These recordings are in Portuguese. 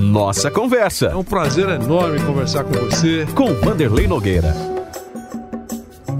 Nossa Conversa. É um prazer enorme conversar com você. Com Vanderlei Nogueira.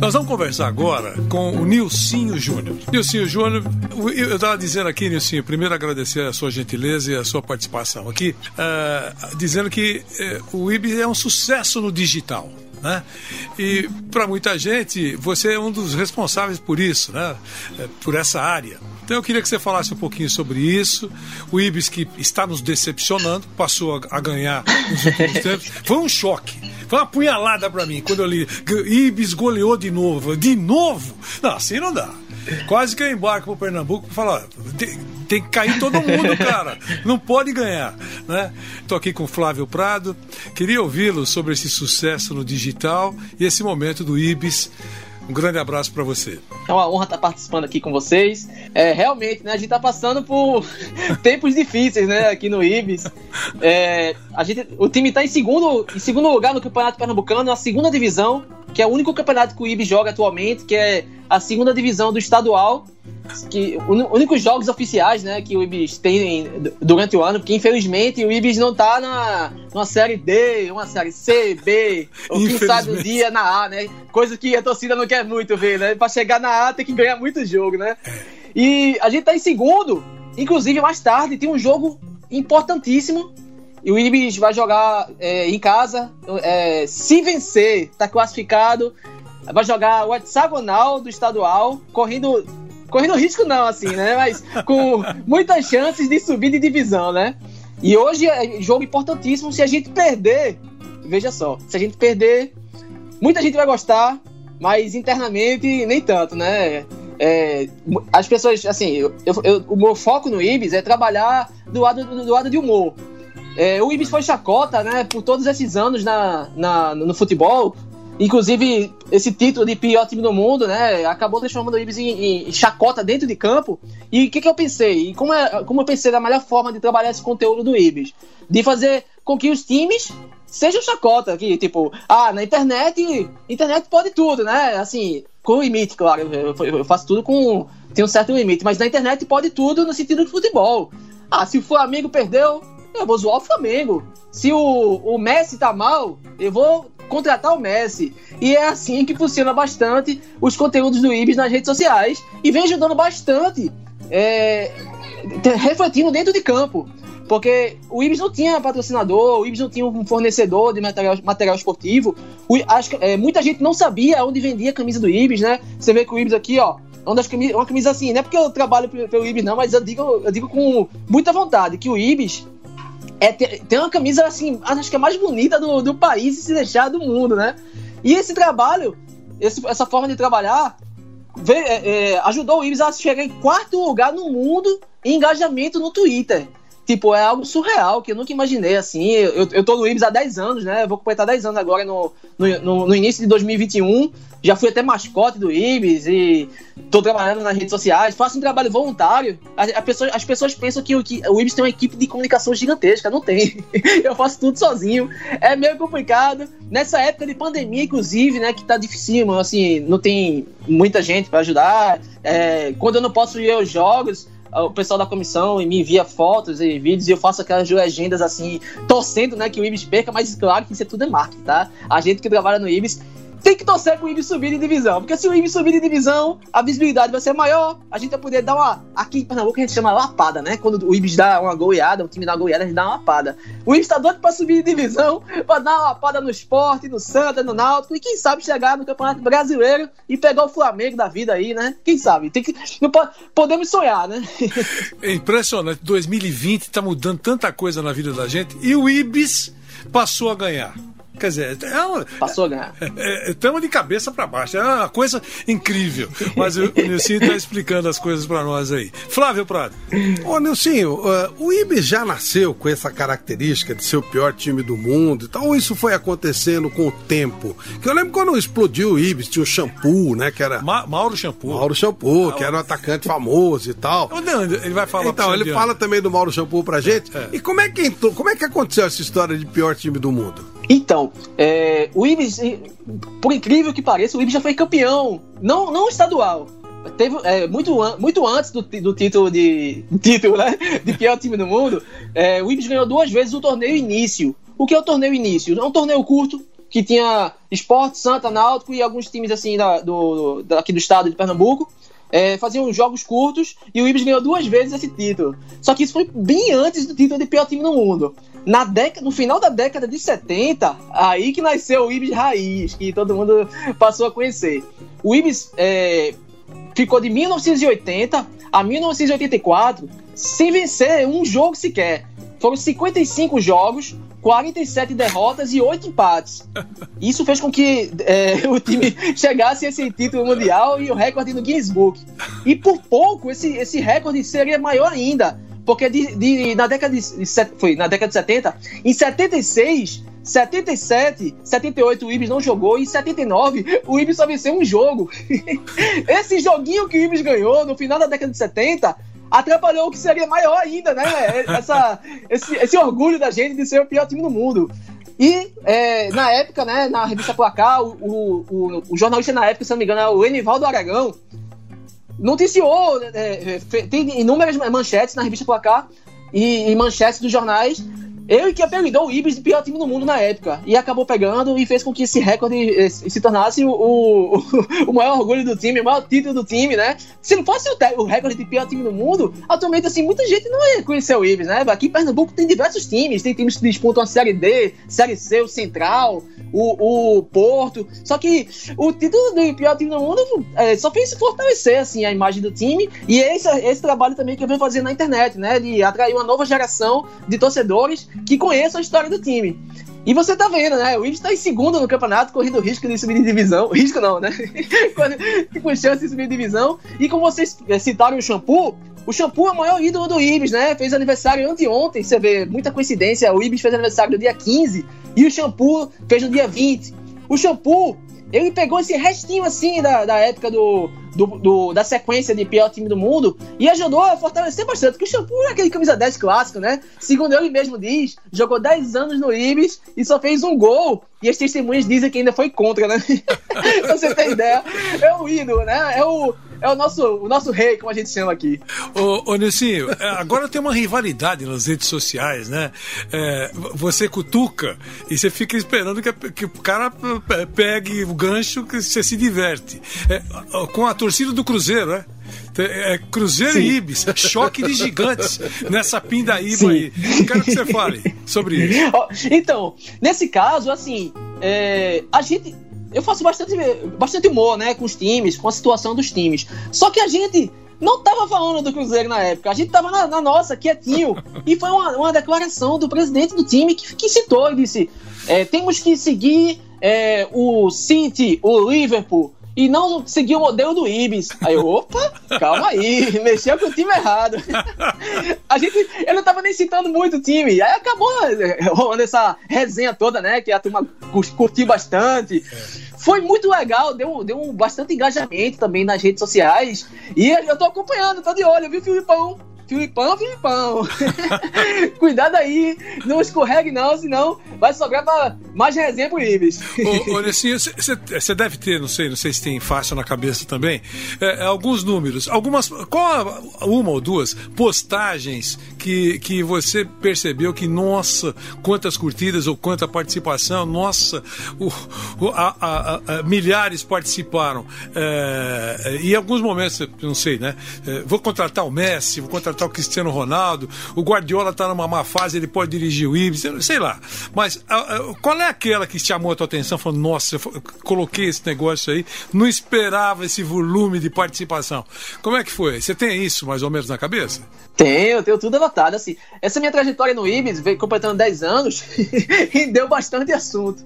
Nós vamos conversar agora com o Nilcinho Júnior. Nilcinho Júnior, eu estava dizendo aqui, Nilcinho, primeiro agradecer a sua gentileza e a sua participação aqui, uh, dizendo que uh, o IB é um sucesso no digital. Né? E para muita gente, você é um dos responsáveis por isso, né? É, por essa área. Então eu queria que você falasse um pouquinho sobre isso. O Ibis que está nos decepcionando, passou a, ganhar nos últimos tempos. Foi um choque. Foi uma punhalada para mim quando eu li. Ibis goleou de novo. De novo? Não, assim não dá. Quase que eu embarco pro Pernambuco e falar, tem, tem, que cair todo mundo, cara. Não pode ganhar, né? Tô aqui com o Flávio Prado. Queria ouvi-lo sobre esse sucesso no digital e esse momento do Ibis. Um grande abraço para você. É uma honra estar participando aqui com vocês. É, realmente, né, a gente está passando por tempos difíceis, né, aqui no Ibis. É, a gente, o time está em segundo, em segundo lugar no Campeonato Pernambucano, na segunda divisão, que é o único campeonato que o Ibis joga atualmente, que é a segunda divisão do estadual, que únicos jogos oficiais, né, que o Ibis tem durante o ano, porque infelizmente o Ibis não tá na numa série D, uma série C, B, ou quem sabe um dia na A, né? Coisa que a torcida não quer muito ver, né? Para chegar na A tem que ganhar muito jogo, né? E a gente tá em segundo, inclusive mais tarde tem um jogo importantíssimo e o Ibis vai jogar é, em casa. É, se vencer, tá classificado vai jogar o hexagonal do estadual, correndo. Correndo risco não, assim, né? Mas com muitas chances de subir de divisão, né? E hoje é jogo importantíssimo. Se a gente perder, veja só, se a gente perder, muita gente vai gostar, mas internamente nem tanto, né? É, as pessoas, assim, eu, eu, o meu foco no Ibis é trabalhar do lado, do lado de humor. É, o Ibis foi chacota, né, por todos esses anos na, na, no futebol, Inclusive, esse título de pior time do mundo, né? Acabou transformando o Ibis em, em chacota dentro de campo. E o que, que eu pensei? E como, é, como eu pensei da melhor forma de trabalhar esse conteúdo do Ibis? De fazer com que os times sejam chacota. Que, tipo, ah, na internet, internet pode tudo, né? Assim, com limite, claro. Eu, eu faço tudo com. Tem um certo limite. Mas na internet pode tudo no sentido de futebol. Ah, se o Flamengo perdeu, eu vou zoar o Flamengo. Se o, o Messi tá mal, eu vou contratar o Messi. E é assim que funciona bastante os conteúdos do Ibis nas redes sociais e vem ajudando bastante, é, refletindo dentro de campo. Porque o Ibis não tinha patrocinador, o Ibis não tinha um fornecedor de material, material esportivo. O, é, muita gente não sabia onde vendia a camisa do Ibis, né? Você vê que o Ibis aqui, ó, é uma, das camisas, uma camisa assim, não é porque eu trabalho pelo Ibis, não, mas eu digo, eu digo com muita vontade que o Ibis é, tem uma camisa assim, acho que é a mais bonita do, do país e se deixar do mundo, né? E esse trabalho, esse, essa forma de trabalhar, veio, é, é, ajudou o Ibis a chegar em quarto lugar no mundo em engajamento no Twitter. Tipo, é algo surreal que eu nunca imaginei, assim. Eu, eu tô no Ibis há 10 anos, né? Eu vou completar 10 anos agora no, no, no, início de 2021. Já fui até mascote do Ibis e tô trabalhando nas redes sociais. Faço um trabalho voluntário. As, as, pessoas, as pessoas pensam que o, que o Ibis tem uma equipe de comunicação gigantesca. Não tem. eu faço tudo sozinho. É meio complicado. Nessa época de pandemia, inclusive, né? Que tá difícil, assim, não tem muita gente para ajudar. É, quando eu não posso ir aos jogos o pessoal da comissão me envia fotos e vídeos e eu faço aquelas legendas assim, torcendo, né, que o Ibis perca, mas claro que isso é tudo é marketing, tá? A gente que trabalha no Ibis tem que torcer pro Ibis subir de divisão. Porque se o Ibis subir de divisão, a visibilidade vai ser maior. A gente vai poder dar uma. Aqui em Pernambuco a gente chama lapada, né? Quando o Ibis dá uma goleada, o time dá uma goleada, a gente dá uma lapada. O Ibis tá doido pra subir de divisão, pra dar uma lapada no esporte, no Santa, no Náutico, e quem sabe chegar no Campeonato Brasileiro e pegar o Flamengo da vida aí, né? Quem sabe? Tem que, não pode, podemos sonhar, né? É impressionante. 2020 tá mudando tanta coisa na vida da gente e o Ibis passou a ganhar. Quer dizer, é uma, passou a ganhar. Estamos é, é, de cabeça para baixo. É uma coisa incrível. Mas o, o Nilcinho está explicando as coisas para nós aí. Flávio Prado. Ô, Nilcinho, uh, o Ibis já nasceu com essa característica de ser o pior time do mundo e tal, ou isso foi acontecendo com o tempo? Que eu lembro quando explodiu o Ibis, tinha o Shampoo, né? Que era. Ma Mauro Shampoo. Mauro Shampoo, que era um atacante famoso e tal. Não, ele vai falar Então, ele fala também do Mauro Shampoo pra gente. É. E como é, que entrou, como é que aconteceu essa história de pior time do mundo? Então, é, o Ibis, por incrível que pareça, o Ibis já foi campeão, não, não estadual, teve é, muito, an muito antes do, do título de título, né, de pior time do mundo, é, o Ibis ganhou duas vezes o torneio início. O que é o torneio início? É um torneio curto que tinha Esporte, Santa, Náutico e alguns times assim da, do, daqui do estado de Pernambuco. É, faziam jogos curtos e o Ibis ganhou duas vezes esse título. Só que isso foi bem antes do título de pior time no mundo. Na década, no final da década de 70, aí que nasceu o Ibis Raiz, que todo mundo passou a conhecer. O Ibis é, ficou de 1980 a 1984 sem vencer um jogo sequer. Foram 55 jogos, 47 derrotas e 8 empates. Isso fez com que é, o time chegasse a esse título mundial e o recorde no Guinness Book. E por pouco esse, esse recorde seria maior ainda, porque de, de, na, década de, foi na década de 70, em 76, 77, 78 o Ibis não jogou, e em 79 o Ibis só venceu um jogo. Esse joguinho que o Ibis ganhou no final da década de 70 atrapalhou o que seria maior ainda, né? Essa, esse, esse orgulho da gente de ser o pior time do mundo. E é, na época, né, na revista Placar, o, o, o, jornalista na época, se não me engano, é o Enivaldo Aragão, noticiou, é, é tem inúmeras manchetes na revista Placar e, e manchetes dos jornais ele que apelidou o Ibis de pior time do mundo na época. E acabou pegando e fez com que esse recorde se tornasse o, o, o maior orgulho do time, o maior título do time, né? Se não fosse o, o, recorde de pior time do mundo, atualmente, assim, muita gente não ia conhecer o Ibis, né? Aqui em Pernambuco tem diversos times. Tem times que disputam a Série D, Série C, o Central, o, o Porto. Só que o título do pior time do mundo é, só fez fortalecer, assim, a imagem do time. E esse, esse trabalho também que eu venho fazer na internet, né? De atrair uma nova geração de torcedores que conheçam a história do time. E você tá vendo, né? O Ibis tá em segundo no campeonato, correndo risco de subir de divisão. Risco não, né? Com chance de subir de divisão. E como vocês eh, citaram o Shampoo, o Shampoo é o maior ídolo do Ibis, né? Fez aniversário anteontem, você vê, muita coincidência. O Ibis fez aniversário no dia 15 e o Shampoo fez no dia 20. O Shampoo ele pegou esse restinho assim da, da época do, do, do, da sequência de pior time do mundo e ajudou a fortalecer bastante. Porque o Shampoo é aquele camisa 10 clássico, né? Segundo ele mesmo diz, jogou 10 anos no Ibis e só fez um gol. E as testemunhas dizem que ainda foi contra, né? pra você ter ideia. É o ídolo, né? É o, é o nosso, o nosso rei, como a gente chama aqui. Ô, ô Nissinho, é, agora tem uma rivalidade nas redes sociais, né? É, você cutuca e você fica esperando que, que, o cara pegue o gancho que você se diverte. É, com a torcida do Cruzeiro, né? É Cruzeiro Sim. e Ibis, choque de gigantes nessa pindaíba Sim. aí. Quero que você fale sobre isso. Então, nesse caso, assim, é, a gente eu faço bastante, bastante humor, né, com os times, com a situação dos times. Só que a gente não tava falando do Cruzeiro na época, a gente tava na, na nossa, quietinho. E foi uma, uma declaração do presidente do time que, que citou e disse: é, temos que seguir é, o City, o Liverpool, e não seguir o modelo do Ibis. Aí eu, opa, calma aí, mexeu com o time errado. a gente, eu não tava nem citando muito o time. Aí acabou é, rolando essa resenha toda, né? Que a turma curtiu bastante. É. Foi muito legal, deu, deu bastante engajamento também nas redes sociais. E eu tô acompanhando, tô de olho, viu, Filipão? Filipão, Filipão. Cuidado aí, não escorregue não, senão vai sobrar pra mais resenha pro Ibis. Olha assim, você deve ter, não sei, não sei se tem faixa na cabeça também, é, alguns números, algumas, qual uma ou duas postagens que, que você percebeu que, nossa, quantas curtidas ou quanta participação, nossa, o, o, a, a, a, milhares participaram. É, e em alguns momentos, não sei, né? É, vou contratar o Messi, vou contratar o Cristiano Ronaldo, o Guardiola tá numa má fase, ele pode dirigir o Ibis, sei lá. Mas qual é aquela que chamou a tua atenção? Falou, nossa, eu coloquei esse negócio aí, não esperava esse volume de participação. Como é que foi? Você tem isso mais ou menos na cabeça? Tenho, tenho tudo Assim, essa minha trajetória no Ibis veio completando 10 anos e deu bastante assunto.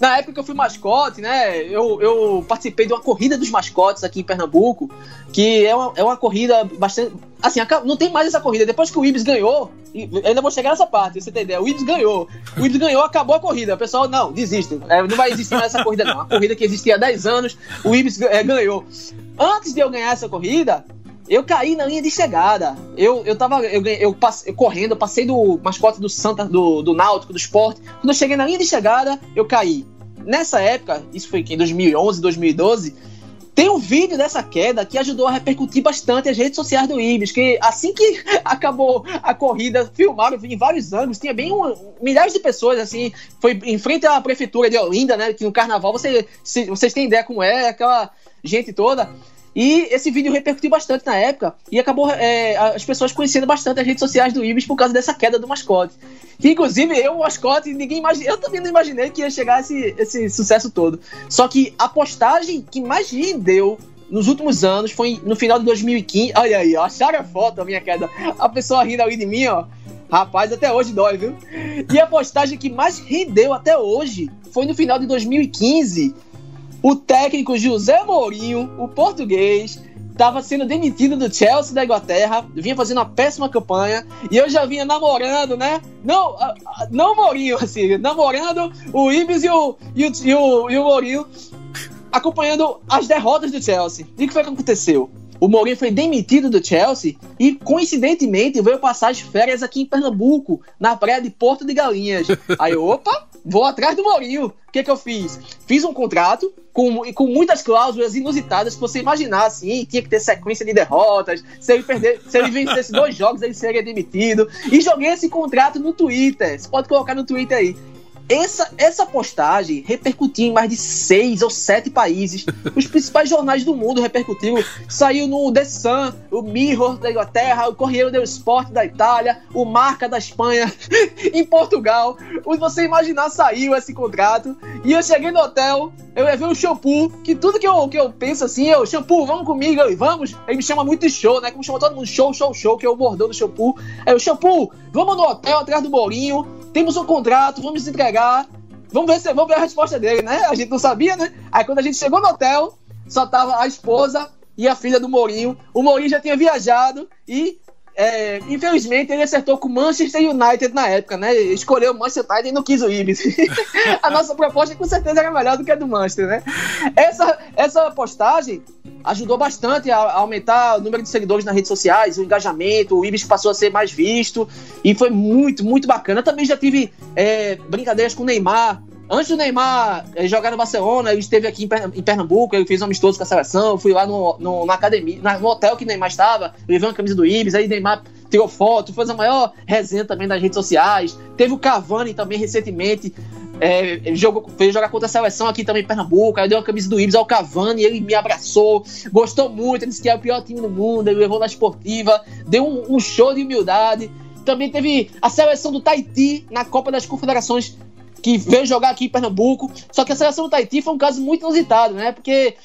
Na época que eu fui mascote, né, eu, eu participei de uma corrida dos mascotes aqui em Pernambuco, que é uma, é uma corrida bastante. Assim, não tem mais essa corrida. Depois que o Ibis ganhou, ainda vou chegar nessa parte, você tem ideia. O Ibis ganhou. O Ibis ganhou, acabou a corrida. O pessoal, não, desiste. É, não vai existir mais essa corrida, não. A corrida que existia há 10 anos, o Ibis é, ganhou. Antes de eu ganhar essa corrida, eu caí na linha de chegada. Eu, eu tava eu, eu, passe, eu correndo, eu passei do mascote do Santa, do, do Náutico, do esporte. Quando eu cheguei na linha de chegada, eu caí. Nessa época, isso foi em 2011, 2012, Tem um vídeo dessa queda que ajudou a repercutir bastante as redes sociais do Ibis, que assim que acabou a corrida, filmaram em vários ângulos, tinha bem um, milhares de pessoas, assim, foi em frente à prefeitura de Olinda, né, que no carnaval, você, se, vocês têm ideia como é, aquela gente toda, e esse vídeo repercutiu bastante na época e acabou é, as pessoas conhecendo bastante as redes sociais do Ibis por causa dessa queda do mascote. Que, inclusive, eu, o mascote, ninguém imagina, eu também não imaginei que ia chegar esse, esse sucesso todo. Só que a postagem que mais rendeu nos últimos anos foi no final de 2015. Olha aí, ó, acharam a foto, a minha queda. A pessoa rindo ali de mim, ó. Rapaz, até hoje dói, viu? E a postagem que mais rendeu até hoje foi no final de 2015 o técnico José Mourinho, o português, estava sendo demitido do Chelsea da Inglaterra, vinha fazendo uma péssima campanha, e eu já vinha namorando, né? Não, não Mourinho, assim, namorando o Ibis e o, e o, e o, e o Mourinho, acompanhando as derrotas do Chelsea. E o que foi que aconteceu? O Mourinho foi demitido do Chelsea e, coincidentemente, veio passar as férias aqui em Pernambuco, na praia de Porto de Galinhas. Aí, opa, vou atrás do Mourinho. O que, que eu fiz? Fiz um contrato com, com muitas cláusulas inusitadas que você imaginar, assim, tinha que ter sequência de derrotas, se ele, perder, se ele vencesse dois jogos, ele seria demitido. E joguei esse contrato no Twitter. Você pode colocar no Twitter aí. Essa, essa postagem repercutiu em mais de seis ou sete países. Os principais jornais do mundo repercutiram. Saiu no The Sun, o Mirror da Inglaterra, o Correio dello Sport da Itália, o Marca da Espanha, em Portugal. Onde você imaginar saiu esse contrato. E eu cheguei no hotel, eu levei um shampoo, que tudo que eu, que eu penso assim, eu, shampoo, vamos comigo, eu, vamos. Ele me chama muito de show, né? Como chama todo mundo, show, show, show, que é o bordão do shampoo. Aí o shampoo, vamos no hotel atrás do Mourinho temos um contrato, vamos entregar, vamos ver, se, vamos ver a resposta dele, né? A gente não sabia, né? Aí quando a gente chegou no hotel, só tava a esposa e a filha do Mourinho. O Mourinho já tinha viajado e é, infelizmente ele acertou com o Manchester United na época, né? Escolheu o Manchester United e não quis o Ibis. a nossa proposta com certeza era melhor do que a do Manchester, né? Essa, essa postagem ajudou bastante a, aumentar o número de seguidores nas redes sociais, o engajamento, o Ibis passou a ser mais visto e foi muito, muito bacana. Eu também já tive é, brincadeiras com o Neymar. Antes do Neymar é, jogar no Barcelona, ele esteve aqui em Pernambuco, ele fez um amistoso com a seleção, fui lá no, no na academia, no hotel que o Neymar estava, levei uma camisa do Ibis, aí o Neymar tirou foto, fez a maior resenha também nas redes sociais. Teve o Cavani também recentemente, é, jogou, veio jogar contra a seleção aqui também em Pernambuco, aí deu uma camisa do Ibis ao Cavani, ele me abraçou, gostou muito, disse que é o pior time do mundo, ele levou na esportiva, deu um, um show de humildade. Também teve a seleção do Tahiti na Copa das Confederações que veio jogar aqui em Pernambuco. Só que a seleção do Tahiti foi um caso muito inusitado, né? Porque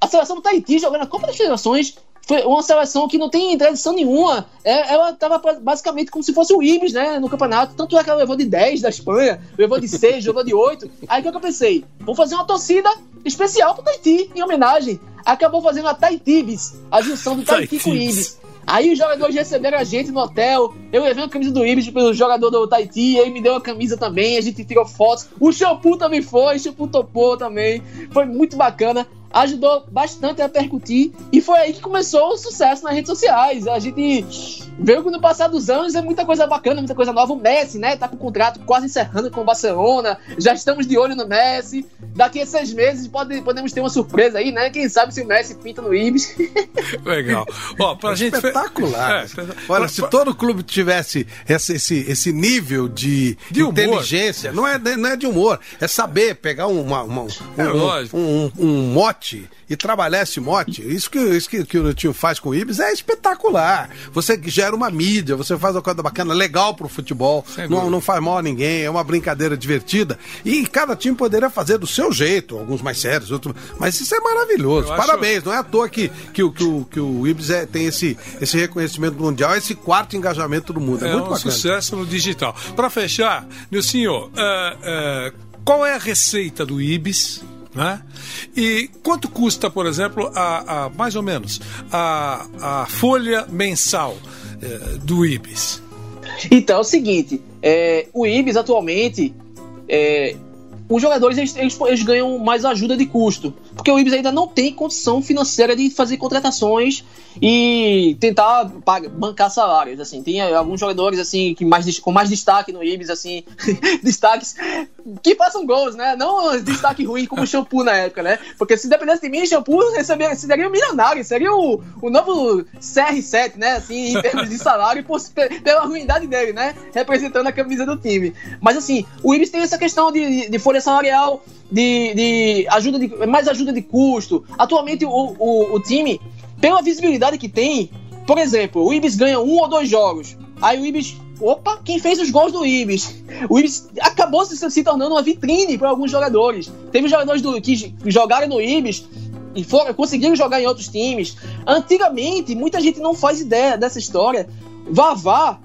a seleção do Tahiti jogando na Copa das Federações foi uma seleção que não tem tradição nenhuma. É, ela estava basicamente como se fosse o Ibis, né, no campeonato. Tanto é que ela levou de 10 da Espanha, levou de 6, levou de 8. Aí o que eu pensei? Vou fazer uma torcida especial pro Tahiti, em homenagem. Acabou fazendo a Tahitibis, a junção do Tahiti com o Ibis. Aí os jogadores receberam a gente no hotel. Eu levei uma camisa do Ibis pelo jogador do Tahiti. Ele me deu uma camisa também. A gente tirou fotos. O shampoo também foi. O shampoo topou também. Foi muito bacana ajudou bastante a percutir e foi aí que começou o sucesso nas redes sociais. A gente veio que no passar dos anos é muita coisa bacana, muita coisa nova. O Messi, né, tá com o contrato quase encerrando com o Barcelona. Já estamos de olho no Messi. Daqui a seis meses pode, podemos ter uma surpresa aí, né? Quem sabe se o Messi pinta no Ibis. Legal. Ó, pra é gente espetacular. É, Olha, se todo clube tivesse esse, esse, esse nível de, de inteligência, não é, não é de humor, é saber pegar uma, uma um, é um, um, um mote mote e trabalhar esse mote, isso que, isso que, que o tio faz com o Ibis é espetacular. Você gera uma mídia, você faz uma coisa bacana, legal pro futebol, não, não faz mal a ninguém, é uma brincadeira divertida. E cada time poderia fazer do seu jeito, alguns mais sérios, outros. Mas isso é maravilhoso. Eu Parabéns, acho... não é à toa que, que, que, que, o, que o Ibis é, tem esse, esse reconhecimento mundial, esse quarto engajamento do mundo. É, é muito um bacana. sucesso no digital. Para fechar, meu senhor, uh, uh, qual é a receita do Ibis? Né? E quanto custa, por exemplo, a, a mais ou menos a, a folha mensal do IBIS? Então é o seguinte, é, o IBIS atualmente, é, os jogadores eles, eles, eles, ganham mais ajuda de custo, porque o Ibis ainda não tem condição financeira de fazer contratações e tentar pagar, bancar salários, assim. Tem alguns jogadores, assim, que mais, com mais destaque no Ibis, assim, destaques que façam gols, né? Não destaque ruim como o Shampoo na época, né? Porque se dependesse de mim, o Shampoo receberia, seria um milionário, seria o, o novo CR7, né? Assim, em termos de salário, por, pela ruindade dele, né? Representando a camisa do time. Mas, assim, o Ibis tem essa questão de, de folha salarial, de, de ajuda de mais ajuda de custo. Atualmente o, o, o time pela visibilidade que tem, por exemplo, o Ibis ganha um ou dois jogos. Aí o Ibis. Opa, quem fez os gols do Ibis? O Ibis acabou se, se tornando uma vitrine para alguns jogadores. Teve jogadores do, que jogaram no Ibis e foram, conseguiram jogar em outros times. Antigamente, muita gente não faz ideia dessa história. Vavá,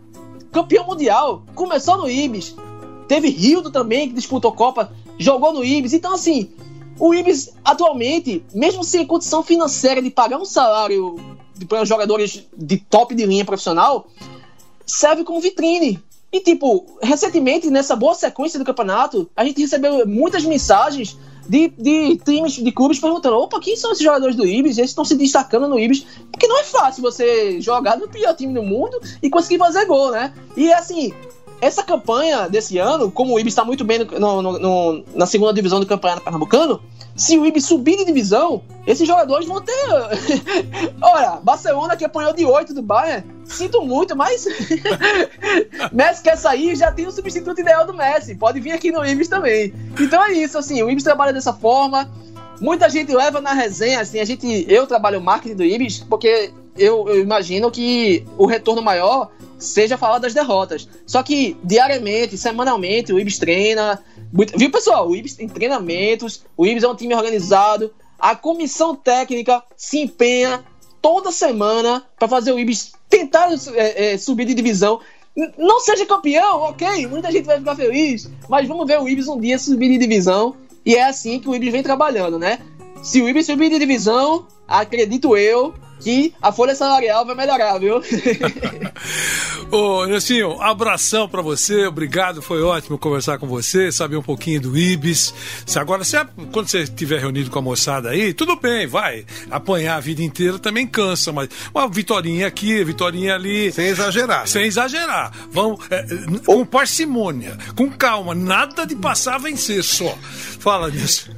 campeão mundial, começou no Ibis. Teve Rildo também, que disputou Copa, jogou no Ibis. Então, assim, o Ibis, atualmente, mesmo sem condição financeira de pagar um salário para jogadores de top de linha profissional, serve como vitrine. E, tipo, recentemente, nessa boa sequência do campeonato, a gente recebeu muitas mensagens de, de times, de clubes perguntando: opa, quem são esses jogadores do Ibis? Eles estão se destacando no Ibis. Porque não é fácil você jogar no pior time do mundo e conseguir fazer gol, né? E, assim, essa campanha desse ano, como o Ibis está muito bem no, no, no, na segunda divisão do campeonato pernambucano, se o Ibis subir de divisão, esses jogadores vão ter. Olha, Barcelona que apanhou de 8 do Bayern, sinto muito, mas Messi quer sair, já tem o substituto ideal do Messi. Pode vir aqui no Ibis também. Então é isso, assim, o Ibis trabalha dessa forma. Muita gente leva na resenha, assim, a gente, eu trabalho o marketing do Ibis, porque eu, eu imagino que o retorno maior seja falar das derrotas. Só que diariamente, semanalmente, o Ibis treina. Viu, pessoal? O Ibis tem treinamentos, o Ibis é um time organizado. A comissão técnica se empenha toda semana para fazer o Ibis tentar é, é, subir de divisão. Não seja campeão, ok, muita gente vai ficar feliz, mas vamos ver o Ibis um dia subir de divisão. E é assim que o Ibis vem trabalhando, né? Se o Ibis subir de divisão, acredito eu, que a folha salarial vai melhorar, viu? Ô, Nelsinho, abração para você, obrigado, foi ótimo conversar com você, saber um pouquinho do Ibis. Agora, se, quando você estiver reunido com a moçada aí, tudo bem, vai. Apanhar a vida inteira também cansa, mas uma vitória aqui, vitória ali. Sem exagerar. Né? Sem exagerar. Vamos, é, com parcimônia, com calma, nada de passar a vencer só. Fala nisso.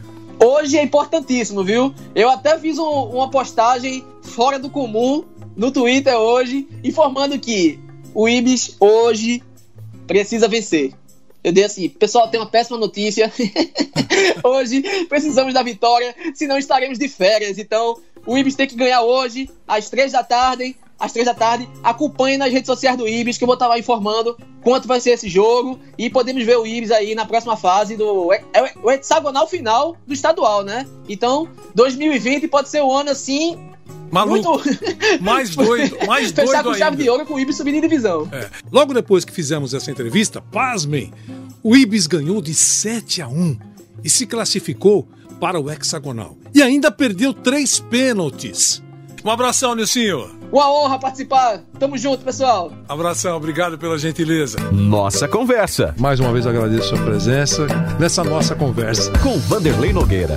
Hoje é importantíssimo, viu? Eu até fiz um, uma postagem fora do comum no Twitter hoje, informando que o Ibis hoje precisa vencer. Eu dei assim, pessoal, tem uma péssima notícia. hoje precisamos da vitória, senão estaremos de férias. Então, o Ibis tem que ganhar hoje, às três da tarde, às três da tarde. Acompanhe nas redes sociais do Ibis, que eu vou estar lá informando quanto vai ser esse jogo. E podemos ver o Ibis aí na próxima fase do. É, é o hexagonal final do estadual, né? Então, 2020 pode ser um ano assim. Maluco. Muito... Mais doido, mais doido Fechar com chave de ouro com o Ibis subindo em divisão. É. Logo depois que fizemos essa entrevista, pasmem, o Ibis ganhou de 7 a 1 e se classificou para o hexagonal. E ainda perdeu três pênaltis. Um abração, Nilcinho. Uma honra participar. Tamo junto, pessoal. Abração, obrigado pela gentileza. Nossa conversa. Mais uma vez agradeço a sua presença nessa nossa conversa. Com Vanderlei Nogueira.